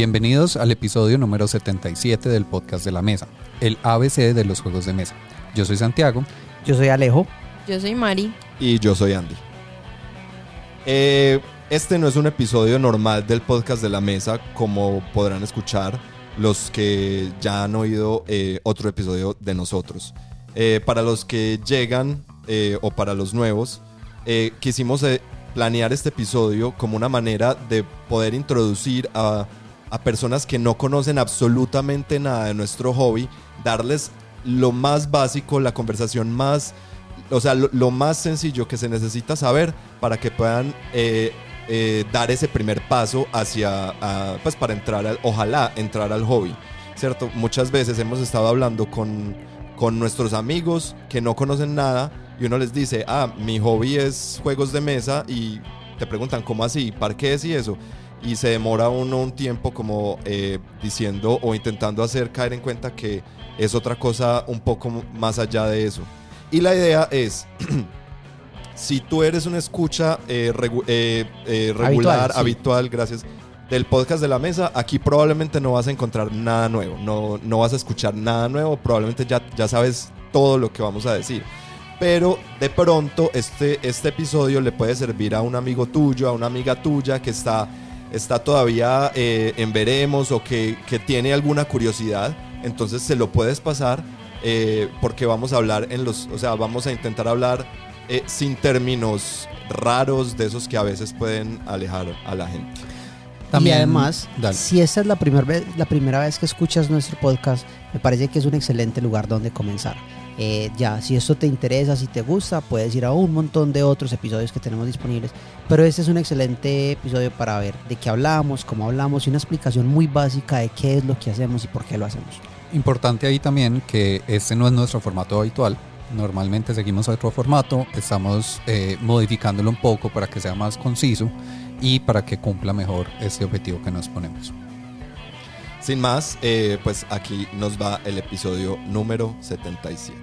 Bienvenidos al episodio número 77 del podcast de la mesa, el ABC de los juegos de mesa. Yo soy Santiago. Yo soy Alejo. Yo soy Mari. Y yo soy Andy. Eh, este no es un episodio normal del podcast de la mesa, como podrán escuchar los que ya han oído eh, otro episodio de nosotros. Eh, para los que llegan o para los nuevos, quisimos planear este episodio como una manera de poder introducir a, personas que no conocen absolutamente nada de nuestro hobby, darles lo más básico, la conversación más, o sea, lo, más sencillo que se necesita saber para que puedan eh, eh, dar ese primer paso hacia, pues para entrar, al, ojalá entrar al hobby, ¿cierto? Muchas veces hemos estado hablando con, con nuestros amigos que no conocen nada y uno les dice, ah, mi hobby es juegos de mesa y te preguntan, ¿cómo así? ¿Parqués y eso? Y se demora uno un tiempo como eh, diciendo o intentando hacer caer en cuenta que es otra cosa un poco más allá de eso. Y la idea es, si tú eres una escucha eh, eh, regular, habitual, gracias, del podcast de la mesa, aquí probablemente no vas a encontrar nada nuevo, no, no vas a escuchar nada nuevo, probablemente ya, ya sabes todo lo que vamos a decir pero de pronto este, este episodio le puede servir a un amigo tuyo, a una amiga tuya que está, está todavía eh, en veremos o que, tiene alguna curiosidad, entonces se lo puedes pasar eh, porque vamos a hablar en los, o sea, vamos a intentar hablar eh, sin términos raros de esos que a veces pueden alejar a la gente. También, y además, si esta es la, primer vez, la primera vez que escuchas nuestro podcast, me parece que es un excelente lugar donde comenzar eh, ya, si esto te interesa, si te gusta, puedes ir a un montón de otros episodios que tenemos disponibles. Pero este es un excelente episodio para ver de qué hablamos, cómo hablamos y una explicación muy básica de qué es lo que hacemos y por qué lo hacemos. Importante ahí también que este no es nuestro formato habitual. Normalmente seguimos otro formato, estamos eh, modificándolo un poco para que sea más conciso y para que cumpla mejor este objetivo que nos ponemos. Sin más, eh, pues aquí nos va el episodio número 77.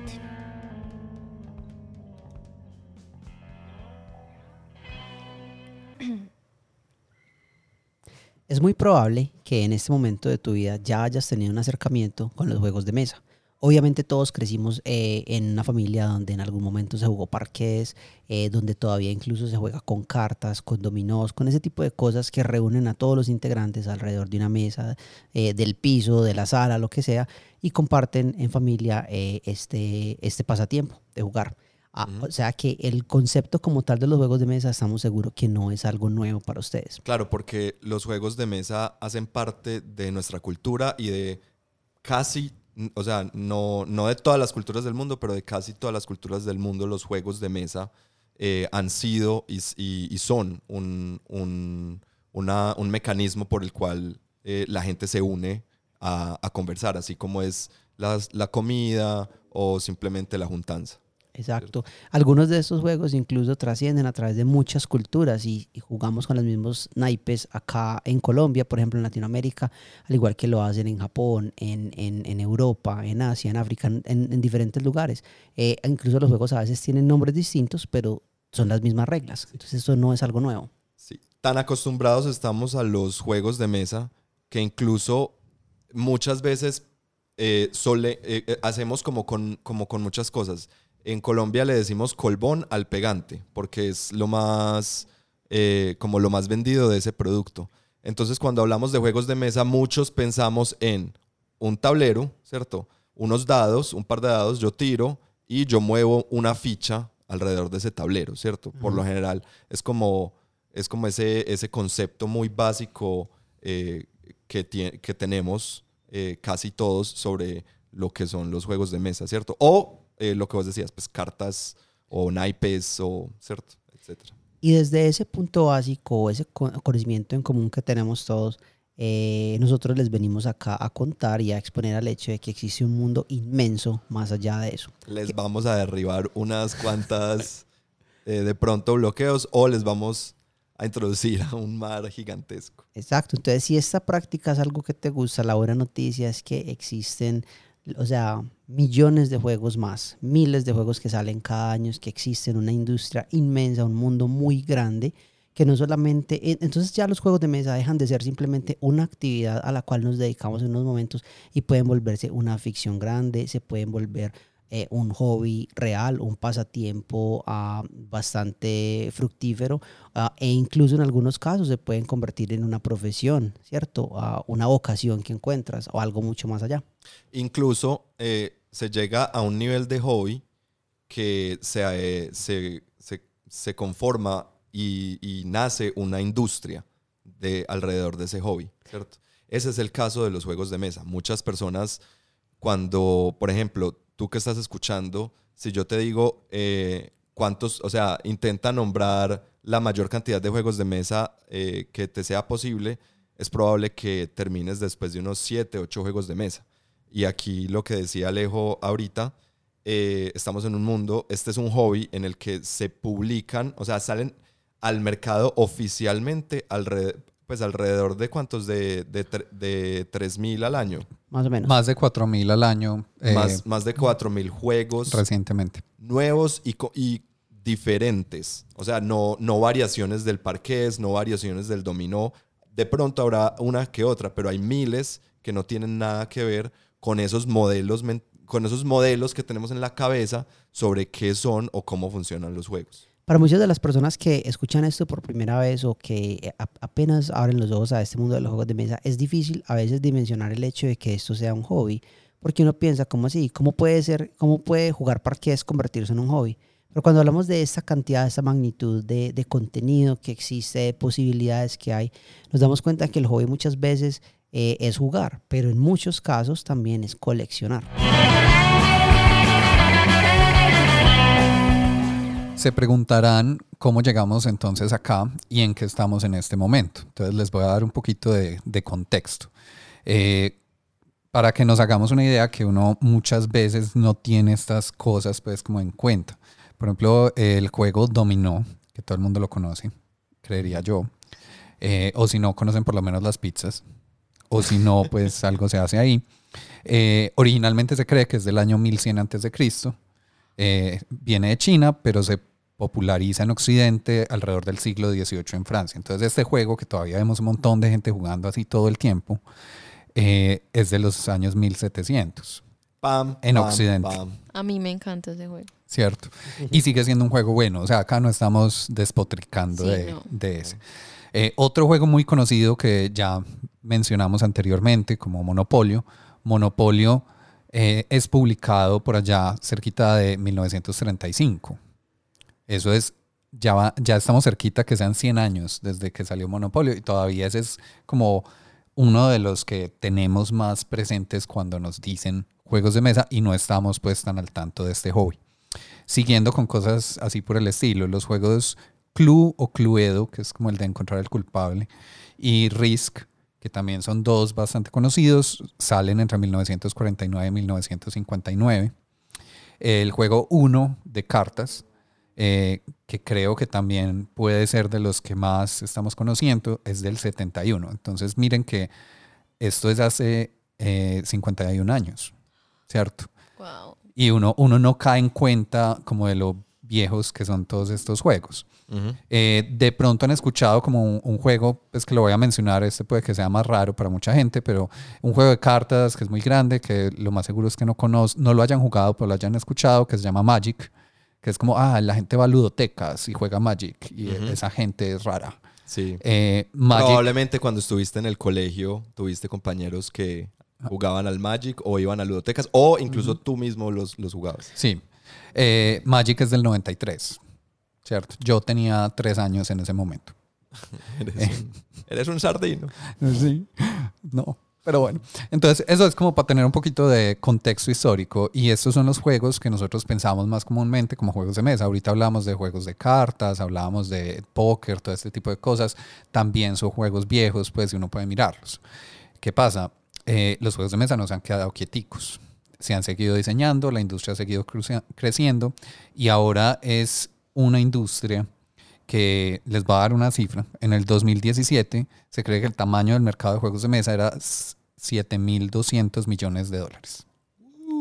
Es muy probable que en este momento de tu vida ya hayas tenido un acercamiento con los juegos de mesa. Obviamente todos crecimos eh, en una familia donde en algún momento se jugó parqués, eh, donde todavía incluso se juega con cartas, con dominós, con ese tipo de cosas que reúnen a todos los integrantes alrededor de una mesa, eh, del piso, de la sala, lo que sea, y comparten en familia este, este pasatiempo de jugar. Ah, o sea que el concepto como tal de los juegos de mesa estamos seguros que no es algo nuevo para ustedes. Claro, porque los juegos de mesa hacen parte de nuestra cultura y de casi o sea, no, no de todas las culturas del mundo, pero de casi todas las culturas del mundo, los juegos de mesa eh, han sido y, son un, un, un, mecanismo por el cual eh, la gente se une a, a conversar, así como es la comida o simplemente la juntanza. Exacto. Algunos de estos juegos incluso trascienden a través de muchas culturas y, jugamos con los mismos naipes acá en Colombia, por ejemplo en Latinoamérica, al igual que lo hacen en Japón, en, en, Europa, en Asia, en África, en, diferentes lugares. Eh, incluso los juegos a veces tienen nombres distintos, pero son las mismas reglas. Entonces eso no es algo nuevo. Sí. Tan acostumbrados estamos a los juegos de mesa que incluso muchas veces eh, eh, hacemos como con, como con muchas cosas en Colombia le decimos colbón al pegante, porque es lo más, eh, como lo más vendido de ese producto. Entonces, cuando hablamos de juegos de mesa, muchos pensamos en un tablero, ¿cierto? Unos dados, un par de dados, yo tiro y yo muevo una ficha alrededor de ese tablero, ¿cierto? Por lo general, es como, es como ese, ese concepto muy básico eh, que, que tenemos eh, casi todos sobre lo que son los juegos de mesa, ¿cierto? O eh, lo que vos decías, pues cartas o naipes o, ¿cierto? Etcétera. Y desde ese punto básico, ese conocimiento en común que tenemos todos, eh, nosotros les venimos acá a contar y a exponer al hecho de que existe un mundo inmenso más allá de eso. Les vamos a derribar unas cuantas eh, de pronto bloqueos o les vamos a introducir a un mar gigantesco. Exacto, entonces si esta práctica es algo que te gusta, la buena noticia es que existen o sea, millones de juegos más, miles de juegos que salen cada año, que existen una industria inmensa, un mundo muy grande que no solamente, e- entonces ya los juegos de mesa dejan de ser simplemente una actividad a la cual nos dedicamos en unos momentos y pueden volverse una ficción grande, se pueden volver eh, un hobby real, un pasatiempo ah, bastante fructífero ah, e incluso en algunos casos se pueden convertir en una profesión, ¿cierto? Ah, una vocación que encuentras o algo mucho más allá. Incluso eh, se llega a un nivel de hobby que se, eh, se, se- se conforma y, y nace una industria de, alrededor de ese hobby, ¿cierto? Ese es el caso de los juegos de mesa. Muchas personas, cuando, por ejemplo, tú que estás escuchando, si yo te digo eh, cuántos, o sea, intenta nombrar la mayor cantidad de juegos de mesa eh, que te sea posible, es probable que termines después de unos 7, 8 juegos de mesa. Y aquí lo que decía Alejo ahorita, eh, estamos en un mundo, este es un hobby en el que se publican, o sea, salen al mercado oficialmente alrededor, pues alrededor de cuántos, de, de, de 3.000 al año, Más o menos. Más de 4.000 al año eh, más, más de 4.000 juegos recientemente. nuevos y, diferentes. O sea, no, no variaciones del parqués, no variaciones del dominó. De pronto habrá una que otra, pero hay miles que no tienen nada que ver con esos modelos, con esos modelos que tenemos en la cabeza sobre qué son o cómo funcionan los juegos. Para muchas de las personas que escuchan esto por primera vez o que eh, apenas abren los ojos a este mundo de los juegos de mesa, es difícil a veces dimensionar el hecho de que esto sea un hobby, porque uno piensa, ¿cómo así? ¿Cómo puede ser, cómo puede jugar parqués convertirse en un hobby? Pero cuando hablamos de esta cantidad, de esta magnitud de, de contenido que existe, de posibilidades que hay, nos damos cuenta que el hobby muchas veces eh, es jugar, pero en muchos casos también es coleccionar. Se preguntarán cómo llegamos entonces acá y en qué estamos en este momento. Entonces les voy a dar un poquito de, de contexto. Eh, para que nos hagamos una idea que uno muchas veces no tiene estas cosas pues como en cuenta. Por ejemplo, el juego Dominó, que todo el mundo lo conoce, creería yo. Eh, o si no, conocen por lo menos las pizzas. O si no, pues algo se hace ahí. Eh, originalmente se cree que es del año 1100 antes de Cristo. Eh, viene de China, pero se populariza en Occidente alrededor del siglo XVIII en Francia. Entonces este juego, que todavía vemos un montón de gente jugando así todo el tiempo, eh, es de los años 1700, Pam, En pam, Occidente. pam. A mí me encanta ese juego. ¿cierto? Y sigue siendo un juego bueno. O sea, acá no estamos despotricando Sí, de, no. de ese. Eh, otro juego muy conocido que ya mencionamos anteriormente, como Monopolio. Monopolio eh, es publicado por allá cerquita de 1935. Eso es, ya, va- ya estamos cerquita que sean 100 años desde que salió Monopolio y todavía ese es como uno de los que tenemos más presentes cuando nos dicen juegos de mesa y no estamos pues tan al tanto de este hobby. Siguiendo con cosas así por el estilo, los juegos Clue o Cluedo, que es como el de encontrar el culpable, y Risk, que también son dos bastante conocidos, salen entre 1949 y 1959. El juego 1 de cartas, eh, que creo que también puede ser de los que más estamos conociendo, es del 71. Entonces miren que esto es hace eh, 51 años, ¿cierto? Wow. Y uno, uno no cae en cuenta como de lo viejos que son todos estos juegos. Eh, de pronto han escuchado como un, un juego, pues que lo voy a mencionar, este puede que sea más raro para mucha gente, pero un juego de cartas que es muy grande, que lo más seguro es que no, conoz- no lo hayan jugado, pero lo hayan escuchado, que se llama Magic, que es como, ah, la gente va a ludotecas y juega Magic, y Ujú. esa gente es rara. Sí. Eh, Magic, Probablemente cuando estuviste en el colegio tuviste compañeros que jugaban al Magic o iban a ludotecas o incluso tú mismo los, los jugabas. sí. Eh, Magic es del 93, ¿cierto? Yo tenía tres años en ese momento. Eres, Eh. un, eres un sardino. Sí, no. Pero bueno, entonces eso es como para tener un poquito de contexto histórico y estos son los juegos que nosotros pensamos más comúnmente como juegos de mesa. Ahorita hablamos de juegos de cartas, hablábamos de póker, todo este tipo de cosas. También son juegos viejos, pues y uno puede mirarlos. ¿Qué pasa? Eh, los juegos de mesa no se han quedado quieticos. Se han seguido diseñando, la industria ha seguido creciendo y ahora es una industria que les va a dar una cifra. En el 2017 se cree que el tamaño del mercado de juegos de mesa era s- 7.200 millones de dólares.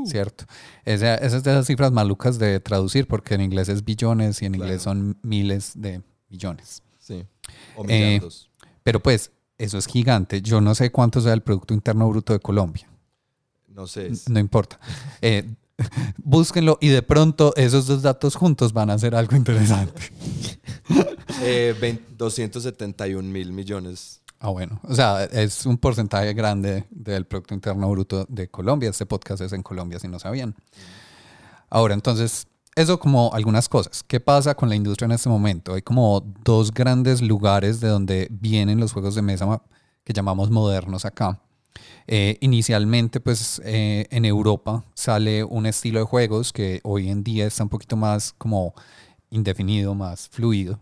¿Cierto? Esa, esa es de esas cifras malucas de traducir porque en inglés es billones y en inglés son miles de millones. Sí. O Eh. Pero pues, eso es gigante. Yo no sé cuánto sea el Producto Interno Bruto de Colombia. No sé. No importa. Eh, búsquenlo y de pronto esos dos datos juntos van a ser algo interesante. eh, 20 271 mil millones. Ah, bueno. O sea, es un porcentaje grande del Producto Interno Bruto de Colombia. Este podcast es en Colombia, si no sabían. Ahora, entonces, eso como algunas cosas. ¿Qué pasa con la industria en este momento? Hay como dos grandes lugares de donde vienen los juegos de mesa que llamamos modernos acá. Eh, inicialmente, pues eh, en Europa sale un estilo de juegos que hoy en día está un poquito más como indefinido, más fluido,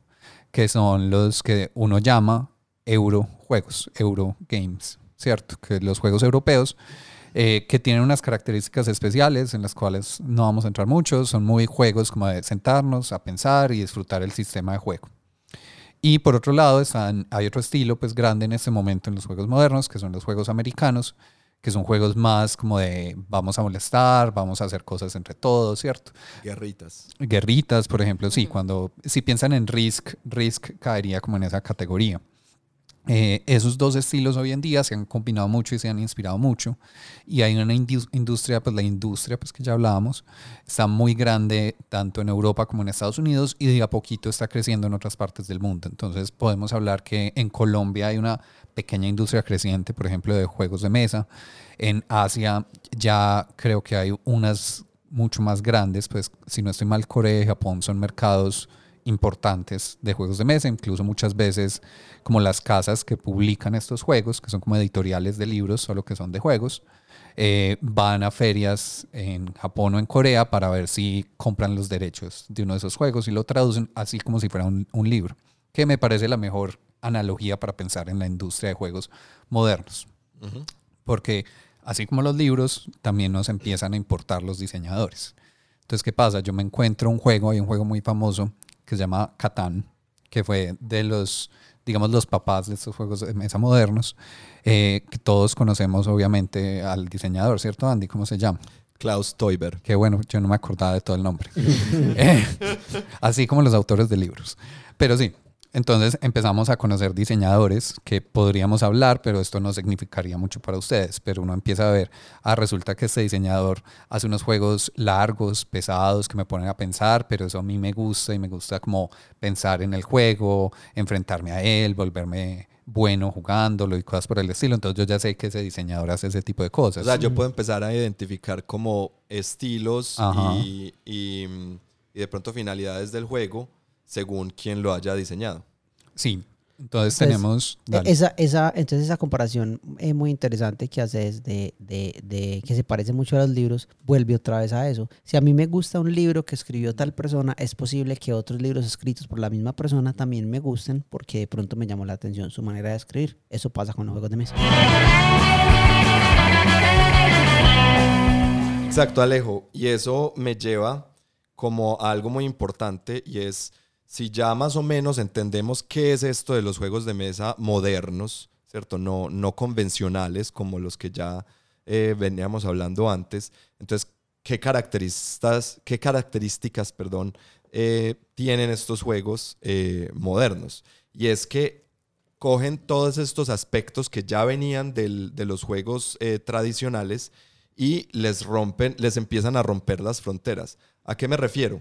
que son los que uno llama Eurojuegos, Eurogames, ¿cierto? Que los juegos europeos eh, que tienen unas características especiales en las cuales no vamos a entrar mucho, son muy juegos como de sentarnos a pensar y disfrutar el sistema de juego. Y por otro lado, están, hay otro estilo pues grande en este momento en los juegos modernos, que son los juegos americanos, que son juegos más como de vamos a molestar, vamos a hacer cosas entre todos, ¿cierto? Guerritas. Guerritas, por ejemplo, sí, cuando si piensan en Risk, Risk caería como en esa categoría. Eh, esos dos estilos hoy en día se han combinado mucho y se han inspirado mucho. Y hay una indus- industria, pues la industria, pues que ya hablábamos, está muy grande tanto en Europa como en Estados Unidos y de a poquito está creciendo en otras partes del mundo. Entonces podemos hablar que en Colombia hay una pequeña industria creciente, por ejemplo, de juegos de mesa. En Asia ya creo que hay unas mucho más grandes, pues si no estoy mal, Corea y Japón son mercados importantes de juegos de mesa, incluso muchas veces como las casas que publican estos juegos, que son como editoriales de libros, solo que son de juegos, eh, van a ferias en Japón o en Corea para ver si compran los derechos de uno de esos juegos y lo traducen así como si fuera un, un libro, que me parece la mejor analogía para pensar en la industria de juegos modernos. Porque así como los libros, también nos empiezan a importar los diseñadores. Entonces, ¿qué pasa? Yo me encuentro un juego, hay un juego muy famoso que se llama Catán, que fue de los, digamos, los papás de estos juegos de mesa modernos, eh, que todos conocemos obviamente al diseñador, ¿cierto, Andy? ¿Cómo se llama? Klaus Teuber. Qué bueno, yo no me acordaba de todo el nombre. Eh, así como los autores de libros. Pero sí, entonces empezamos a conocer diseñadores que podríamos hablar, pero esto no significaría mucho para ustedes. Pero uno empieza a ver, ah, resulta que este diseñador hace unos juegos largos, pesados, que me ponen a pensar, pero eso a mí me gusta y me gusta como pensar en el juego, enfrentarme a él, volverme bueno jugándolo y cosas por el estilo. Entonces yo ya sé que ese diseñador hace ese tipo de cosas. O sea, yo puedo empezar a identificar como estilos y, mm, y de pronto finalidades del juego según quien lo haya diseñado. Sí, entonces Entonces, tenemos... E- dale. Esa, esa, entonces esa comparación es muy interesante que haces de, de, de que se parece mucho a los libros, vuelve otra vez a eso. Si a mí me gusta un libro que escribió tal persona, es posible que otros libros escritos por la misma persona también me gusten porque de pronto me llamó la atención su manera de escribir. Eso pasa con los juegos de mesa. Exacto, Alejo. Y eso me lleva como a algo muy importante y es si ya más o menos entendemos qué es esto de los juegos de mesa modernos, ¿cierto? No, no convencionales como los que ya eh, veníamos hablando antes. Entonces, ¿qué características, qué características perdón, eh, tienen estos juegos eh, modernos? Y es que cogen todos estos aspectos que ya venían del- de los juegos tradicionales y les rompen, les empiezan a romper las fronteras. ¿A qué me refiero?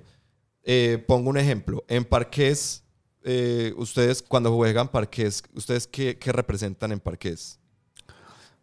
Eh, pongo un ejemplo. En parqués, eh, ustedes cuando juegan parqués, ¿ustedes qué, qué representan en parqués?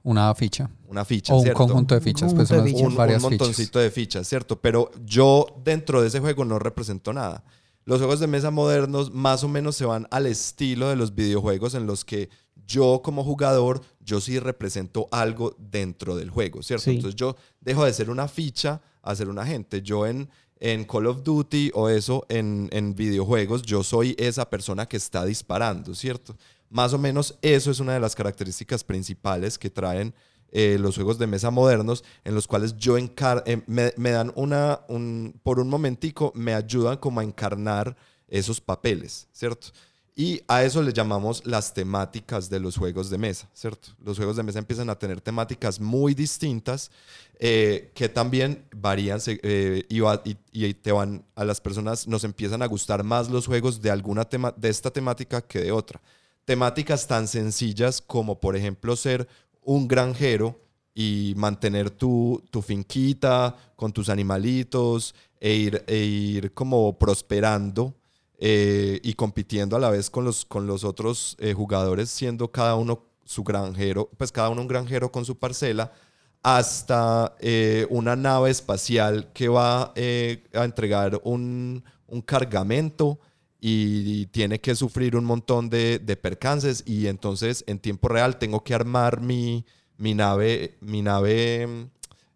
Una ficha. Una ficha, O un ¿cierto? conjunto de Un fichas, conjunto pues de unas- fichas. un, un fichas. montoncito de fichas, ¿cierto? Pero yo dentro de ese juego no represento nada. Los juegos de mesa modernos más o menos se van al estilo de los videojuegos en los que yo como jugador, yo sí represento algo dentro del juego, ¿cierto? Sí. Entonces yo dejo de ser una ficha a ser un agente. Yo en, en Call of Duty o eso, en, en videojuegos, yo soy esa persona que está disparando, ¿cierto? Más o menos eso es una de las características principales que traen eh, los juegos de mesa modernos, en los cuales yo encar eh, me, me dan una, un, por un momentico, me ayudan como a encarnar esos papeles, ¿cierto? Y a eso le llamamos las temáticas de los juegos de mesa, ¿cierto? Los juegos de mesa empiezan a tener temáticas muy distintas eh, que también varían eh, y, va- y- y te van a las personas, nos empiezan a gustar más los juegos de alguna tema, de esta temática que de otra. Temáticas tan sencillas como, por ejemplo, ser un granjero y mantener tu, tu finquita con tus animalitos e ir, e ir como prosperando eh, y compitiendo a la vez con los, con los otros eh, jugadores, siendo cada uno su granjero, pues cada uno un granjero con su parcela, hasta eh, una nave espacial que va eh, a entregar un, un cargamento y tiene que sufrir un montón de, de percances. Y entonces en tiempo real tengo que armar mi, mi nave, mi nave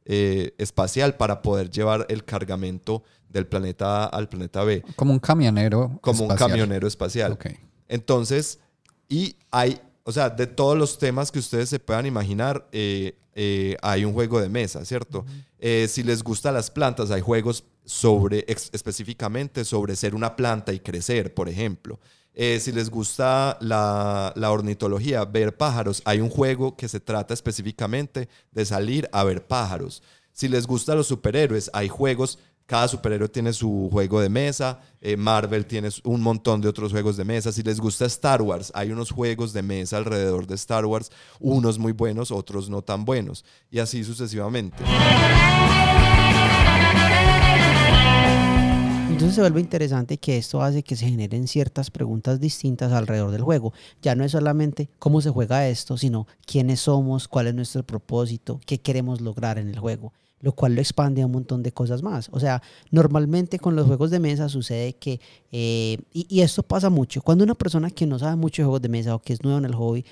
eh, espacial para poder llevar el cargamento del planeta A al planeta B, Como un camionero. como un camionero espacial. Ok. Entonces, y hay, o sea, de todos los temas que ustedes se puedan imaginar, eh, eh, hay un juego de mesa, ¿cierto? Eh, si les gustan las plantas, hay juegos sobre, ex- específicamente sobre ser una planta y crecer, por ejemplo. Eh, si les gusta la, la ornitología, ver pájaros, hay un juego que se trata específicamente de salir a ver pájaros. Si les gustan los superhéroes, hay juegos cada superhéroe tiene su juego de mesa. eh, Marvel tiene un montón de otros juegos de mesa. Si les gusta Star Wars, hay unos juegos de mesa alrededor de Star Wars. Unos muy buenos, otros no tan buenos. Y así sucesivamente. Entonces se vuelve interesante que esto hace que se generen ciertas preguntas distintas alrededor del juego. Ya no es solamente cómo se juega esto, sino quiénes somos, cuál es nuestro propósito, qué queremos lograr en el juego, lo cual lo expande a un montón de cosas más. O sea, normalmente con los juegos de mesa sucede que, eh, y, esto pasa mucho, cuando una persona que no sabe mucho de juegos de mesa o que es nuevo en el hobby,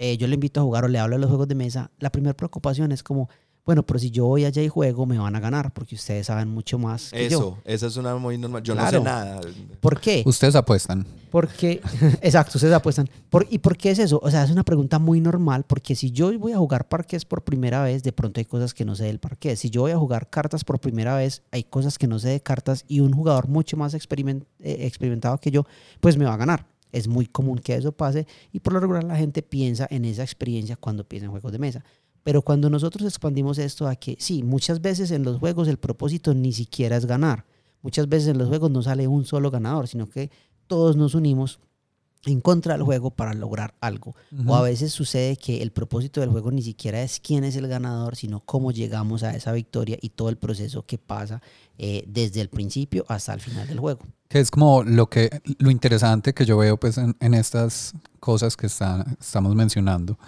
eh, yo le invito a jugar o le hablo de los juegos de mesa, la primera preocupación es como, bueno, pero si yo voy allá y juego, me van a ganar, porque ustedes saben mucho más que yo. Eso, esa es una muy normal. Yo no sé nada. ¿Por qué? Ustedes apuestan. Porque, exacto, ustedes apuestan. Por, ¿Y por qué es eso? O sea, es una pregunta muy normal, porque si yo voy a jugar parqués por primera vez, de pronto hay cosas que no sé del parqués. Si yo voy a jugar cartas por primera vez, hay cosas que no sé de cartas y un jugador mucho más experiment- eh, experimentado que yo, pues me va a ganar. Es muy común que eso pase y por lo regular la gente piensa en esa experiencia cuando piensa en juegos de mesa. Pero cuando nosotros expandimos esto a que sí, muchas veces en los juegos el propósito ni siquiera es ganar. Muchas veces en los juegos no sale un solo ganador, sino que todos nos unimos en contra del juego para lograr algo. O a veces sucede que el propósito del juego ni siquiera es quién es el ganador, sino cómo llegamos a esa victoria y todo el proceso que pasa eh, desde el principio hasta el final del juego. Que es como lo que lo interesante que yo veo pues en, en estas cosas que están, estamos mencionando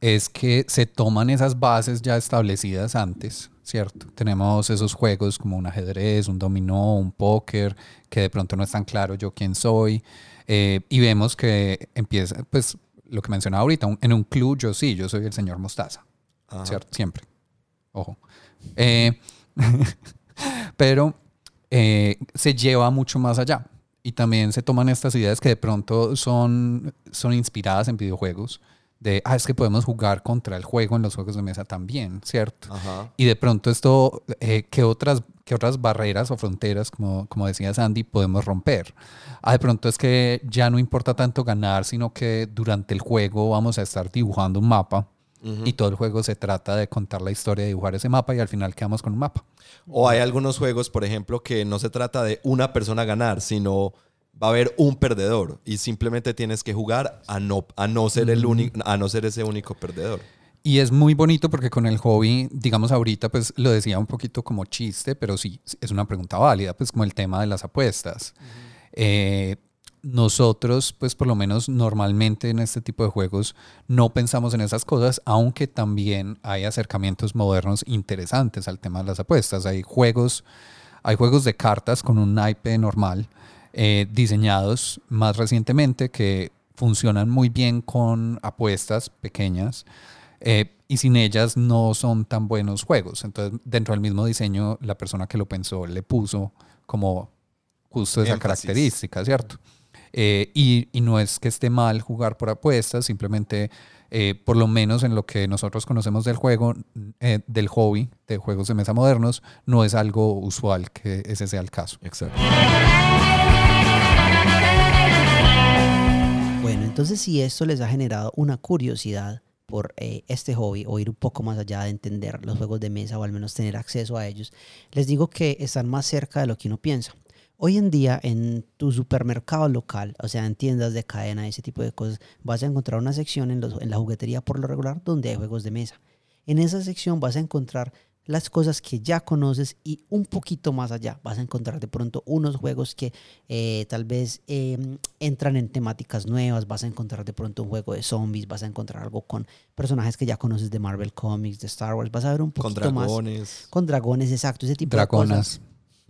es que se toman esas bases ya establecidas antes, ¿cierto? Tenemos esos juegos como un ajedrez, un dominó, un póker, que de pronto no es tan claro yo quién soy, eh, y vemos que empieza, pues lo que mencionaba ahorita, un- en un club yo sí, yo soy el señor Mostaza, Ajá. ¿cierto? Siempre. Ojo. Eh, pero eh, se lleva mucho más allá. Y también se toman estas ideas que de pronto son, son inspiradas en videojuegos. De, ah, es que podemos jugar contra el juego en los juegos de mesa también, ¿cierto? Ajá. Y de pronto esto, eh, ¿qué, otras, ¿qué otras barreras o fronteras, como, como decía Sandy, podemos romper? Ah, de pronto es que ya no importa tanto ganar, sino que durante el juego vamos a estar dibujando un mapa Ujú. y todo el juego se trata de contar la historia, de dibujar ese mapa y al final quedamos con un mapa. O hay algunos juegos, por ejemplo, que no se trata de una persona ganar, sino va a haber un perdedor y simplemente tienes que jugar a no, a no ser el único, a no ser ese único perdedor. Y es muy bonito porque con el hobby, digamos ahorita, pues lo decía un poquito como chiste, pero sí, es una pregunta válida, pues como el tema de las apuestas. Eh, nosotros, pues por lo menos normalmente en este tipo de juegos no pensamos en esas cosas, aunque también hay acercamientos modernos interesantes al tema de las apuestas. Hay juegos, hay juegos de cartas con un naipe normal, eh, diseñados más recientemente que funcionan muy bien con apuestas pequeñas eh, y sin ellas no son tan buenos juegos. Entonces, dentro del mismo diseño, la persona que lo pensó le puso como justo esa Énfasis. característica, ¿cierto? Eh, y, y no es que esté mal jugar por apuestas, simplemente, eh, por lo menos en lo que nosotros conocemos del juego, eh, del hobby de juegos de mesa modernos, no es algo usual que ese sea el caso. Exacto. Entonces, si esto les ha generado una curiosidad por eh, este hobby o ir un poco más allá de entender los juegos de mesa o al menos tener acceso a ellos, les digo que están más cerca de lo que uno piensa. Hoy en día en tu supermercado local, o sea, en tiendas de cadena, ese tipo de cosas, vas a encontrar una sección en, en la juguetería por lo regular donde hay juegos de mesa. En esa sección vas a encontrar las cosas que ya conoces y un poquito más allá vas a encontrar de pronto unos juegos que eh, tal vez eh, entran en temáticas nuevas, vas a encontrar de pronto un juego de zombies, vas a encontrar algo con personajes que ya conoces de Marvel Comics, de Star Wars, vas a ver un Con poquito más dragones. con dragones, exacto, ese tipo de cosas Dragonas.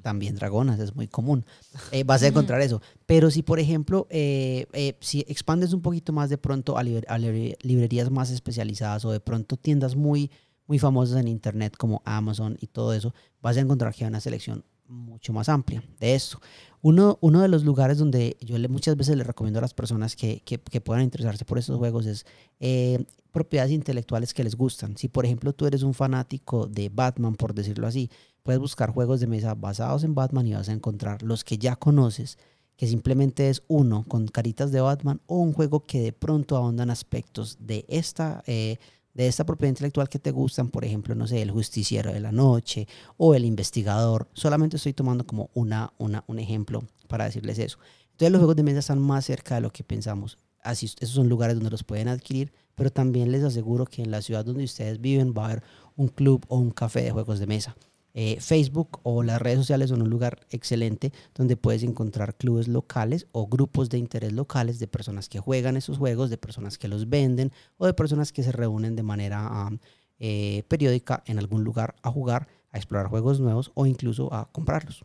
también dragonas, es muy común. Eh, vas a encontrar eso. Pero si, por ejemplo, eh, eh, si expandes un poquito más de pronto a, liber- a libre- librerías más especializadas o de pronto tiendas muy, muy famosas en Internet como Amazon y todo eso, vas a encontrar que hay una selección mucho más amplia de esto. Uno, uno de los lugares donde yo le, muchas veces le recomiendo a las personas que, que, que puedan interesarse por estos juegos es eh, propiedades intelectuales que les gustan. Si, por ejemplo, tú eres un fanático de Batman, por decirlo así, puedes buscar juegos de mesa basados en Batman y vas a encontrar los que ya conoces, que simplemente es uno con caritas de Batman o un juego que de pronto ahondan aspectos de esta, eh, de esta propiedad intelectual que te gustan, por ejemplo, no sé, el justiciero de la noche o el investigador. Solamente estoy tomando como una, una, un ejemplo para decirles eso. Entonces los juegos de mesa están más cerca de lo que pensamos. Así, esos son lugares donde los pueden adquirir, pero también les aseguro que en la ciudad donde ustedes viven va a haber un club o un café de juegos de mesa. Eh, Facebook o las redes sociales son un lugar excelente donde puedes encontrar clubes locales o grupos de interés locales de personas que juegan esos juegos, de personas que los venden o de personas que se reúnen de manera eh, periódica en algún lugar a jugar, a explorar juegos nuevos o incluso a comprarlos.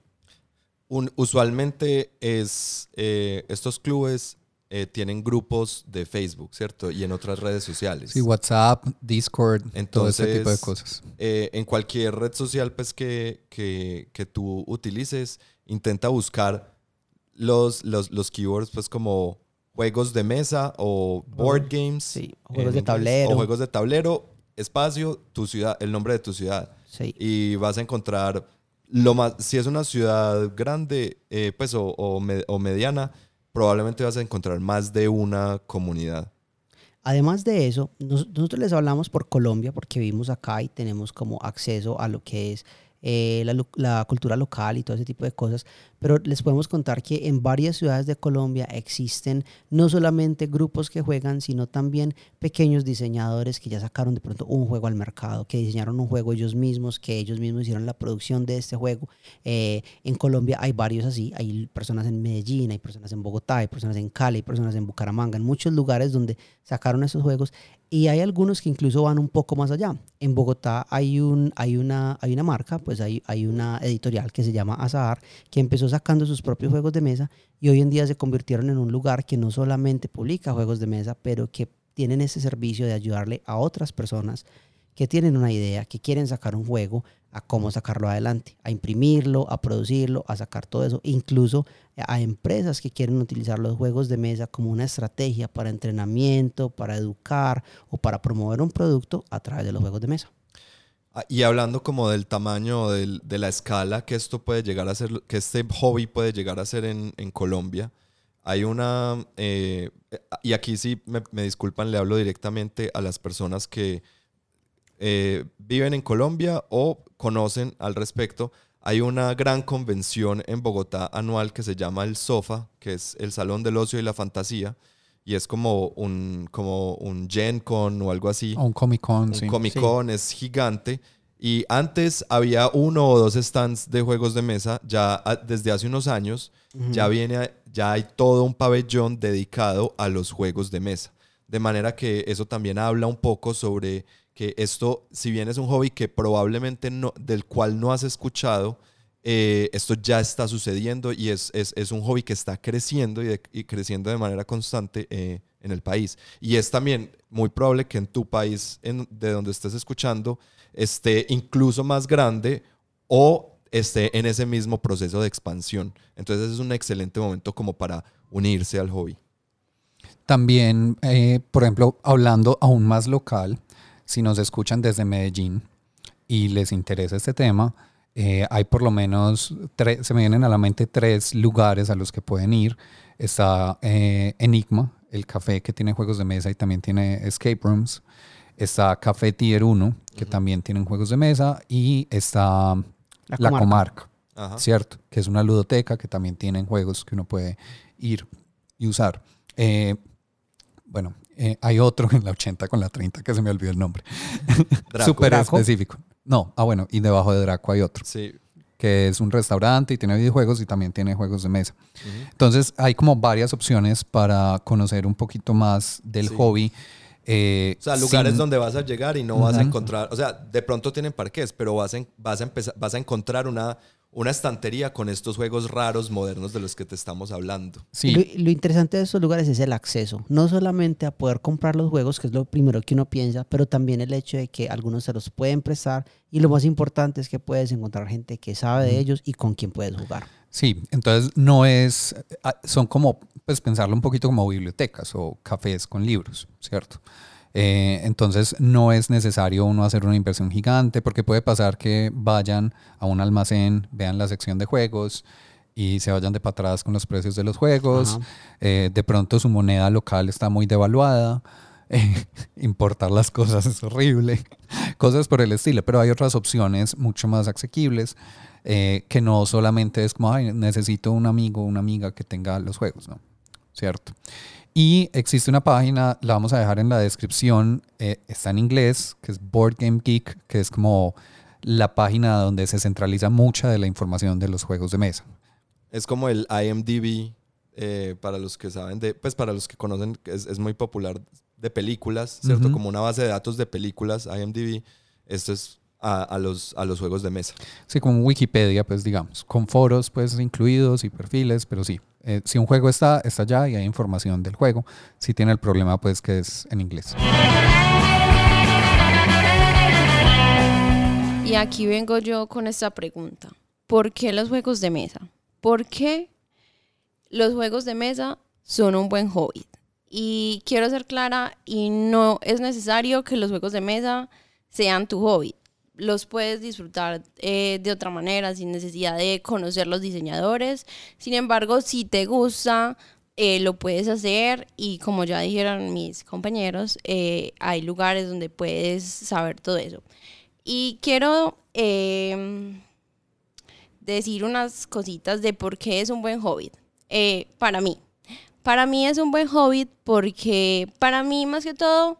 Usualmente es eh, estos clubes eh, tienen grupos de Facebook, ¿cierto? Y en otras redes sociales. Sí, WhatsApp, Discord, todo ese tipo de Entonces, cosas. Eh, en cualquier red social pues, que, que, que tú utilices, intenta buscar los, los, los keywords pues como juegos de mesa o board games. Sí, juegos de inglés, tablero. O juegos de tablero, espacio, tu ciudad, el nombre de tu ciudad. Sí. Y vas a encontrar lo más, si es una ciudad grande eh, pues, o, o me- o mediana, probablemente vas a encontrar más de una comunidad. Además de eso, nos- nosotros les hablamos por Colombia porque vivimos acá y tenemos como acceso a lo que es eh, la, la cultura local y todo ese tipo de cosas, pero les podemos contar que en varias ciudades de Colombia existen no solamente grupos que juegan, sino también pequeños diseñadores que ya sacaron de pronto un juego al mercado, que diseñaron un juego ellos mismos, que ellos mismos hicieron la producción de este juego. Eh, en Colombia hay varios así, hay personas en Medellín, hay personas en Bogotá, hay personas en Cali, hay personas en Bucaramanga, en muchos lugares donde sacaron esos juegos y hay algunos que incluso van un poco más allá. En Bogotá hay, un, hay, una, hay una marca, pues hay, hay una editorial que se llama Azahar, que empezó sacando sus propios juegos de mesa y hoy en día se convirtieron en un lugar que no solamente publica juegos de mesa, pero que tienen ese servicio de ayudarle a otras personas que tienen una idea, que quieren sacar un juego, a cómo sacarlo adelante, a imprimirlo, a producirlo, a sacar todo eso, incluso a empresas que quieren utilizar los juegos de mesa como una estrategia para entrenamiento, para educar o para promover un producto a través de los juegos de mesa. Ah, Y hablando como del tamaño, del- de la escala que esto puede llegar a ser, que este hobby puede llegar a ser en, Colombia, hay una, eh, y aquí sí me disculpan, le hablo directamente a las personas que eh, viven en Colombia o conocen al respecto. Hay una gran convención en Bogotá anual que se llama el SOFA, que es el Salón del Ocio y la Fantasía, y es como un, como un Gen Con o algo así O un Comic Con, un sí. Comic Con, es gigante. Y antes había uno o dos stands de juegos de mesa, ya a- desde hace unos años, ya viene, a- ya hay todo un pabellón dedicado a los juegos de mesa. De manera que eso también habla un poco sobre que esto, si bien es un hobby que probablemente no, del cual no has escuchado, eh, esto ya está sucediendo y es, es, es un hobby que está creciendo y, de- y creciendo de manera constante eh, en el país. Y es también muy probable que en tu país, en- de donde estés escuchando, esté incluso más grande o esté en ese mismo proceso de expansión. Entonces es un excelente momento como para unirse al hobby. También, eh, por ejemplo, hablando aún más local, si nos escuchan desde Medellín y les interesa este tema, eh, hay por lo menos tres, se me vienen a la mente tres lugares a los que pueden ir. Está eh, Enigma, el café que tiene juegos de mesa y también tiene escape rooms. Está Café Tier 1, que también tienen juegos de mesa. Y está La La, Comarca. ¿cierto? Que es una ludoteca que también tienen juegos que uno puede ir y usar. Eh, bueno, eh, hay otro en la 80 con la 30 que se me olvidó el nombre. Draco. Súper Draco. específico. No, ah bueno, y debajo de Draco hay otro, Sí. que es un restaurante y tiene videojuegos y también tiene juegos de mesa. Entonces hay como varias opciones para conocer un poquito más del Sí. hobby. eh, O sea, lugares sin- donde vas a llegar y no vas a encontrar, o sea, de pronto tienen parques, pero vas a, en- vas a empezar, vas a encontrar una, una estantería con estos juegos raros modernos de los que te estamos hablando. Sí, Lo, lo interesante de estos lugares es el acceso, no solamente a poder comprar los juegos, que es lo primero que uno piensa, pero también el hecho de que algunos se los pueden prestar y lo más importante es que puedes encontrar gente que sabe de ellos y con quien puedes jugar. Sí, entonces no es, ah, son como, pues pensarlo un poquito como bibliotecas o cafés con libros, ¿cierto? Eh, entonces no es necesario uno hacer una inversión gigante porque puede pasar que vayan a un almacén, vean la sección de juegos y se vayan de para atrás con los precios de los juegos. Eh, de pronto su moneda local está muy devaluada. Eh, importar las cosas es horrible. Cosas por el estilo. Pero hay otras opciones mucho más asequibles que no solamente es como, ay, necesito un amigo una amiga que tenga los juegos, ¿no? ¿Cierto? Y existe una página, la vamos a dejar en la descripción, eh, está en inglés, que es Board Game Geek, que es como la página donde se centraliza mucha de la información de los juegos de mesa. Es como el IMDb, eh, para los que saben de, pues para los que conocen, es, es muy popular de películas, ¿cierto? Como una base de datos de películas, IMDb. Esto es a, a los, a los juegos de mesa. Sí, como Wikipedia, pues digamos, con foros pues incluidos y perfiles, pero sí, eh, si un juego está, está allá y hay información del juego, si tiene el problema pues que es en inglés. Y aquí vengo yo con esta pregunta. ¿Por qué los juegos de mesa? ¿Por qué los juegos de mesa son un buen hobby? Y quiero ser clara, y no es necesario que los juegos de mesa sean tu hobby. Los puedes disfrutar eh, de otra manera, sin necesidad de conocer los diseñadores. Sin embargo, si te gusta, eh, lo puedes hacer y como ya dijeron mis compañeros, eh, hay lugares donde puedes saber todo eso. Y quiero eh, decir unas cositas de por qué es un buen hobby. Para mí. Para mí es un buen hobby porque, para mí más que todo,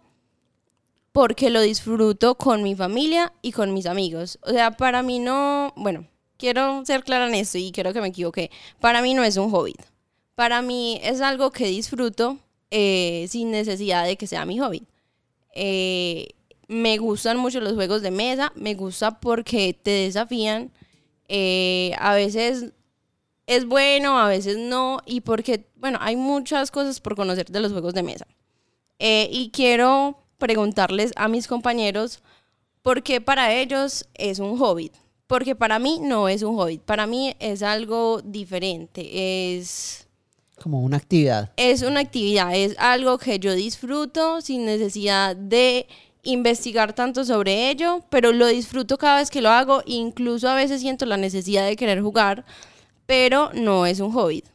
porque lo disfruto con mi familia y con mis amigos. O sea, para mí no, bueno, quiero ser clara en esto y creo que me equivoqué. Para mí no es un hobby. Para mí es algo que disfruto eh, sin necesidad de que sea mi hobby. Eh, me gustan mucho los juegos de mesa, me gusta porque te desafían. eh, a veces es bueno, a veces no, y porque, bueno, hay muchas cosas por conocer de los juegos de mesa. Y quiero preguntarles a mis compañeros por qué para ellos es un hobbit. Porque para mí no es un hobbit, para mí es algo diferente, es, Como una actividad. es una actividad, es algo que yo disfruto sin necesidad de investigar tanto sobre ello, pero lo disfruto cada vez que lo hago, incluso a veces siento la necesidad de querer jugar, pero no es un hobbit.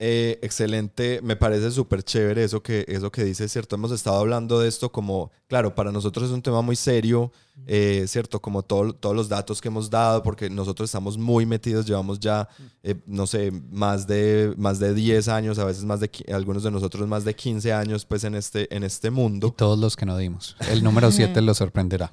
Eh, excelente, me parece súper chévere eso que, eso que dices, ¿cierto? Hemos estado hablando de esto como, claro, para nosotros es un tema muy serio, eh, ¿cierto? Como todo- todos los datos que hemos dado, porque nosotros estamos muy metidos, llevamos ya, eh, no sé, más de, más de 10 años, a veces más de, algunos de nosotros más de 15 años, pues en este, en este Y mundo. todos los que no dimos. El número 7 lo sorprenderá.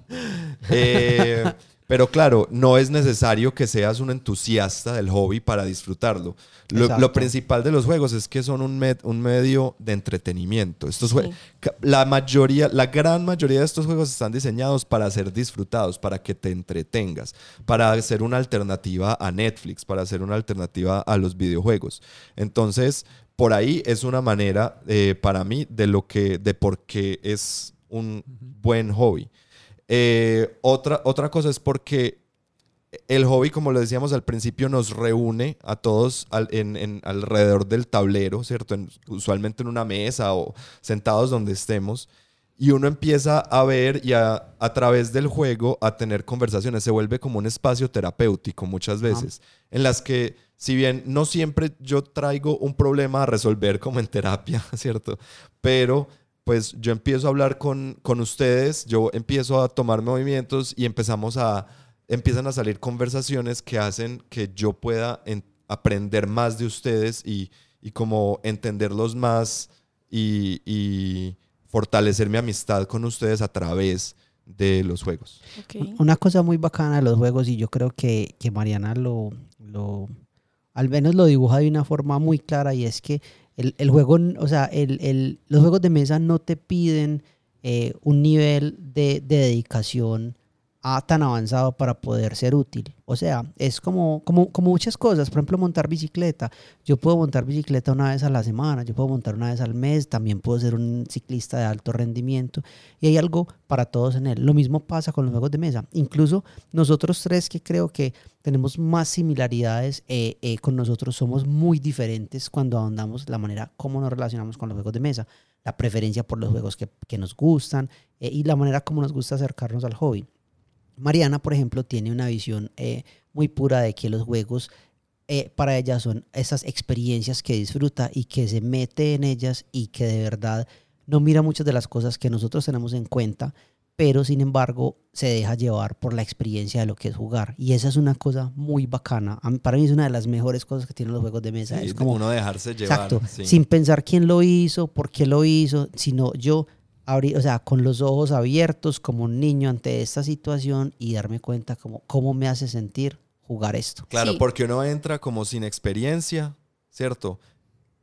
Pero claro, no es necesario que seas un entusiasta del hobby para disfrutarlo. Lo, lo principal de los juegos es que son un, med- un medio de entretenimiento. Estos Sí. ca- la mayoría, la gran mayoría de estos juegos están diseñados para ser disfrutados, para que te entretengas, para ser una alternativa a Netflix, para ser una alternativa a los videojuegos. Entonces, por ahí es una manera eh, para mí de lo que, de por qué es un buen hobby. Eh, otra, otra cosa es porque el hobby, como lo decíamos al principio, nos reúne a todos al- en, en- alrededor del tablero, ¿cierto? En- usualmente en una mesa o sentados donde estemos. y uno empieza a ver y a, a través del juego a tener conversaciones. Se vuelve como un espacio terapéutico muchas veces, en las que si bien no siempre yo traigo un problema a resolver como en terapia, ¿cierto? Pero pues yo empiezo a hablar con, con ustedes, yo empiezo a tomar movimientos y empezamos a, empiezan a salir conversaciones que hacen que yo pueda en- aprender más de ustedes y, y como entenderlos más y, y fortalecer mi amistad con ustedes a través de los juegos. Ok. Una cosa muy bacana de los juegos, y yo creo que, que Mariana lo, lo, al menos lo dibuja de una forma muy clara, y es que el, el juego, o sea, el, el- los juegos de mesa no te piden eh, un nivel de, de dedicación a, tan avanzado para poder ser útil. O sea, es como, como, como muchas cosas, por ejemplo, montar bicicleta. Yo puedo montar bicicleta una vez a la semana, yo puedo montar una vez al mes, también puedo ser un ciclista de alto rendimiento y hay algo para todos en él. Lo mismo pasa con los juegos de mesa. Incluso nosotros tres que creo que tenemos más similaridades eh, eh, con nosotros somos muy diferentes cuando ahondamos la manera como nos relacionamos con los juegos de mesa, la preferencia por los juegos que, que nos gustan eh, y la manera como nos gusta acercarnos al hobby. Mariana, por ejemplo, tiene una visión eh, muy pura de que los juegos eh, para ella son esas experiencias que disfruta y que se mete en ellas y que de verdad no mira muchas de las cosas que nosotros tenemos en cuenta, pero sin embargo se deja llevar por la experiencia de lo que es jugar. Y esa es una cosa muy bacana. Mí- para mí es una de las mejores cosas que tienen los juegos de mesa. Sí, es como uno dejarse llevar. Exacto, sí. sin pensar quién lo hizo, por qué lo hizo, sino yo o sea, con los ojos abiertos como un niño ante esta situación y darme cuenta como cómo me hace sentir jugar esto. Claro, Sí. porque uno entra como sin experiencia, ¿cierto?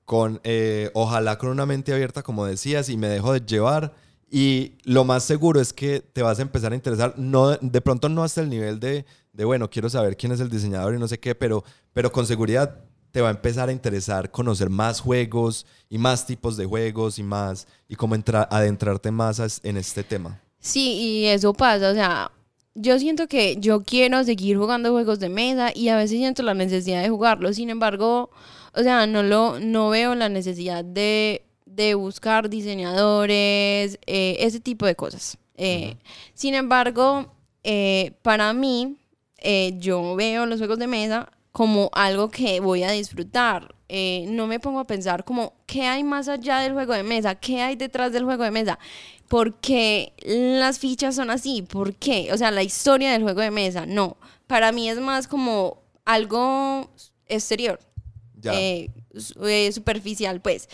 Con, eh, ojalá con una mente abierta, como decías, y me dejo de llevar. Y lo más seguro es que te vas a empezar a interesar, no, de pronto no hasta el nivel de, de, bueno, quiero saber quién es el diseñador y no sé qué, pero, pero con seguridad te va a empezar a interesar conocer más juegos y más tipos de juegos y más, y cómo entrar, adentrarte más en este tema. Sí, y eso pasa, o sea, yo siento que yo quiero seguir jugando juegos de mesa y a veces siento la necesidad de jugarlos, sin embargo, o sea, no lo no veo la necesidad de, de buscar diseñadores, eh, ese tipo de cosas. Eh, Sin embargo, eh, para mí, yo veo los juegos de mesa como algo que voy a disfrutar. Eh, no me pongo a pensar como, ¿qué hay más allá del juego de mesa? ¿Qué hay detrás del juego de mesa? ¿Por qué las fichas son así? ¿Por qué? O sea, la historia del juego de mesa, no. Para mí es más como algo exterior, Ya. eh, eh, superficial, pues.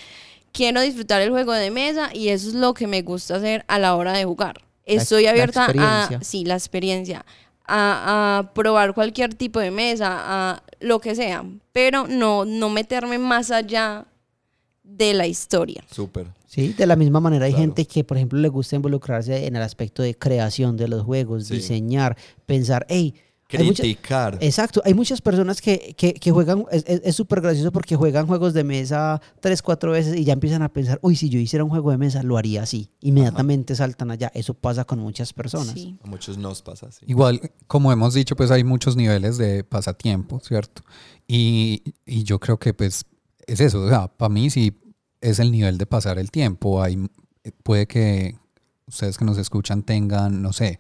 Quiero disfrutar el juego de mesa y eso es lo que me gusta hacer a la hora de jugar. La Estoy la abierta a, experiencia. sí, la experiencia, a, a probar cualquier tipo de mesa, a lo que sea, pero no, no meterme más allá de la historia. Súper. Sí, de la misma manera hay Claro. gente que, por ejemplo, le gusta involucrarse en el aspecto de creación de los juegos, Sí. diseñar, pensar, hey, hay mucha- Criticar. Exacto, hay muchas personas que, que, que juegan, es- súper gracioso porque juegan juegos de mesa tres, cuatro veces y ya empiezan a pensar, uy, si yo hiciera un juego de mesa, lo haría así. Inmediatamente saltan allá. Eso pasa con muchas personas. Sí. A muchos nos pasa así. Igual, como hemos dicho, pues hay muchos niveles de pasatiempo, ¿cierto? Y, y yo creo que pues es eso, o sea, para mí sí es el nivel de pasar el tiempo. Hay, puede que ustedes que nos escuchan tengan, no sé,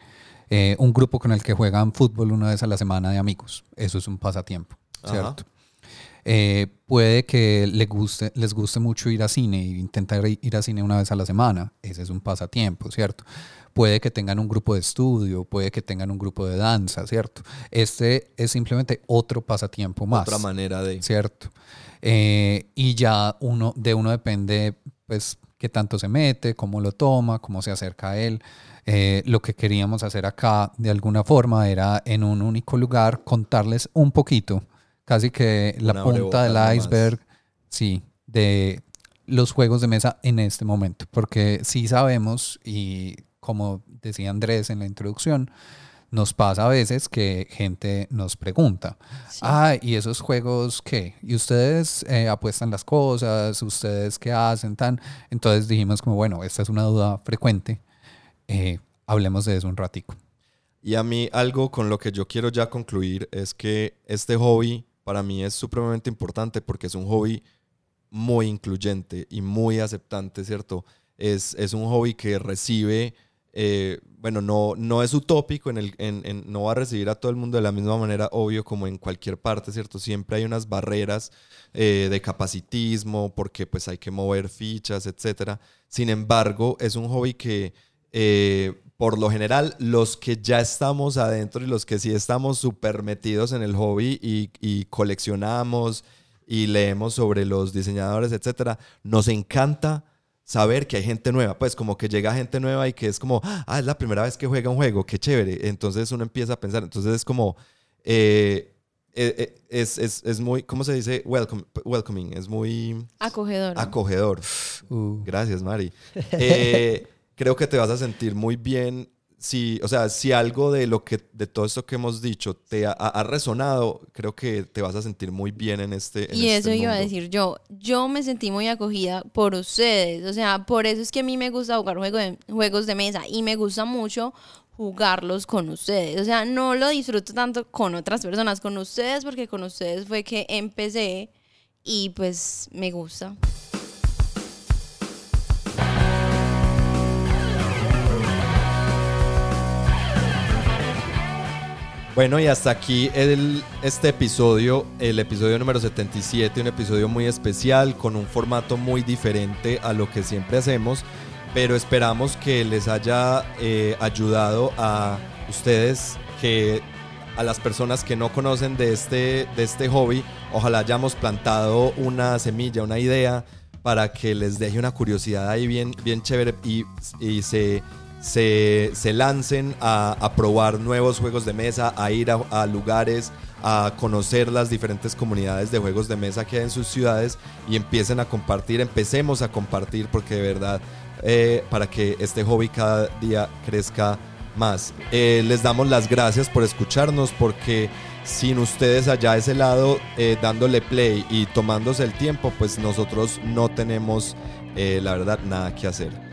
eh, un grupo con el que juegan fútbol una vez a la semana de amigos. Eso es un pasatiempo. ¿cierto? Eh, puede que le guste, les guste mucho ir a cine e intentar ir a cine una vez a la semana. Ese es un pasatiempo, ¿cierto? Puede que tengan un grupo de estudio, puede que tengan un grupo de danza, ¿cierto? Este es simplemente otro pasatiempo más. Otra manera de... ¿cierto? Eh, y ya uno, de uno depende, pues, qué tanto se mete, cómo lo toma, cómo se acerca a él. Eh, lo que queríamos hacer acá, de alguna forma, era en un único lugar contarles un poquito, casi que la Un punta del iceberg, sí, de los juegos de mesa en este momento, porque sí sabemos, y como decía Andrés en la introducción, nos pasa a veces que gente nos pregunta, Sí. ah, ¿y esos juegos qué? ¿Y ustedes eh, apuestan las cosas? ¿Ustedes qué hacen? Tan? Entonces dijimos como, bueno, esta es una duda frecuente, eh, hablemos de eso un ratico. Y a mí algo con lo que yo quiero ya concluir es que este hobby para mí es supremamente importante porque es un hobby muy incluyente y muy aceptante, ¿cierto? es, es un hobby que recibe, eh, bueno, no, no es utópico, en el, en, en- no va a recibir a todo el mundo de la misma manera, obvio, como en cualquier parte, ¿cierto? Siempre hay unas barreras eh, de capacitismo, porque pues hay que mover fichas, etcétera. Sin embargo, es un hobby que eh, por lo general los que ya estamos adentro y los que sí estamos súper metidos en el hobby y, y coleccionamos y leemos sobre los diseñadores, etcétera, nos encanta saber que hay gente nueva, pues como que llega gente nueva y que es como, ah, es la primera vez que juega un juego, qué chévere. Entonces uno empieza a pensar, entonces es como, eh, eh, eh, es, es, es muy, ¿cómo se dice? Welcome, welcoming, es muy Acogedor. acogedor. Uh, Gracias, Mari. Eh, creo que te vas a sentir muy bien si, o sea, si algo de lo que, de todo esto que hemos dicho te ha, ha resonado, creo que te vas a sentir muy bien en este. en Y este eso iba a decir yo. Yo me sentí muy acogida por ustedes. O sea, por eso es que a mí me gusta jugar juego de- juegos de mesa y me gusta mucho jugarlos con ustedes. O sea, no lo disfruto tanto con otras personas, con ustedes, porque con ustedes fue que empecé y pues me gusta. Bueno, y hasta aquí el, este episodio, el episodio número 77, un episodio muy especial, con un formato muy diferente a lo que siempre hacemos, pero esperamos que les haya eh, ayudado a ustedes, que a las personas que no conocen de este, de este hobby, ojalá hayamos plantado una semilla, una idea, para que les deje una curiosidad ahí bien, bien chévere y, y se se, se lancen a, probar nuevos juegos de mesa, a ir a, lugares, a conocer las diferentes comunidades de juegos de mesa que hay en sus ciudades y empiecen a compartir, empecemos a compartir porque de verdad eh, para que este hobby cada día crezca más. Eh, les damos las gracias por escucharnos porque sin ustedes allá a ese lado eh, dándole play y tomándose el tiempo, pues nosotros no tenemos la verdad nada que hacer.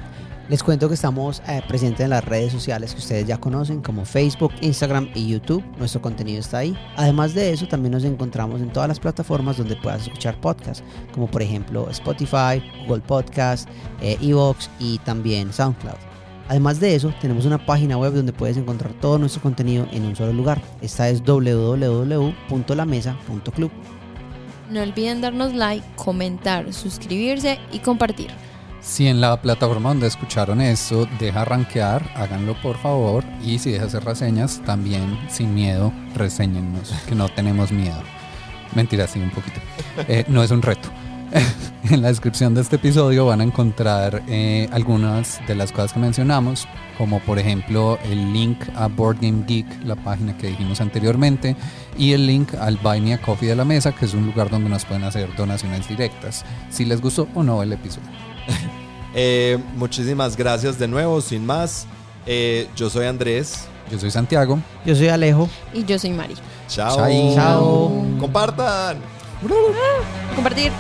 Les cuento que estamos eh, presentes en las redes sociales que ustedes ya conocen como Facebook, Instagram y YouTube. Nuestro contenido está ahí. Además de eso, también nos encontramos en todas las plataformas donde puedas escuchar podcasts, como por ejemplo Spotify, Google Podcast, eh, Evox y también SoundCloud. Además de eso, tenemos una página web donde puedes encontrar todo nuestro contenido en un solo lugar. Esta es www.lamesa.club. No olviden darnos like, comentar, suscribirse y compartir. Si en la plataforma donde escucharon esto deja rankear, háganlo por favor. Y si deja hacer reseñas, también sin miedo, reseñennos, que no tenemos miedo. Mentira, sí, un poquito. Eh, no es un reto. en la descripción de este episodio van a encontrar eh, algunas de las cosas que mencionamos, como por ejemplo el link a Board Game Geek, la página que dijimos anteriormente, y el link al Buy Me a Coffee de la Mesa, que es un lugar donde nos pueden hacer donaciones directas, si les gustó o no el episodio. Eh, muchísimas gracias de nuevo, sin más. eh, yo soy Andrés. Yo soy Santiago. Yo soy Alejo. Y yo soy Mari. Chao. Chao. Compartan. Compartir.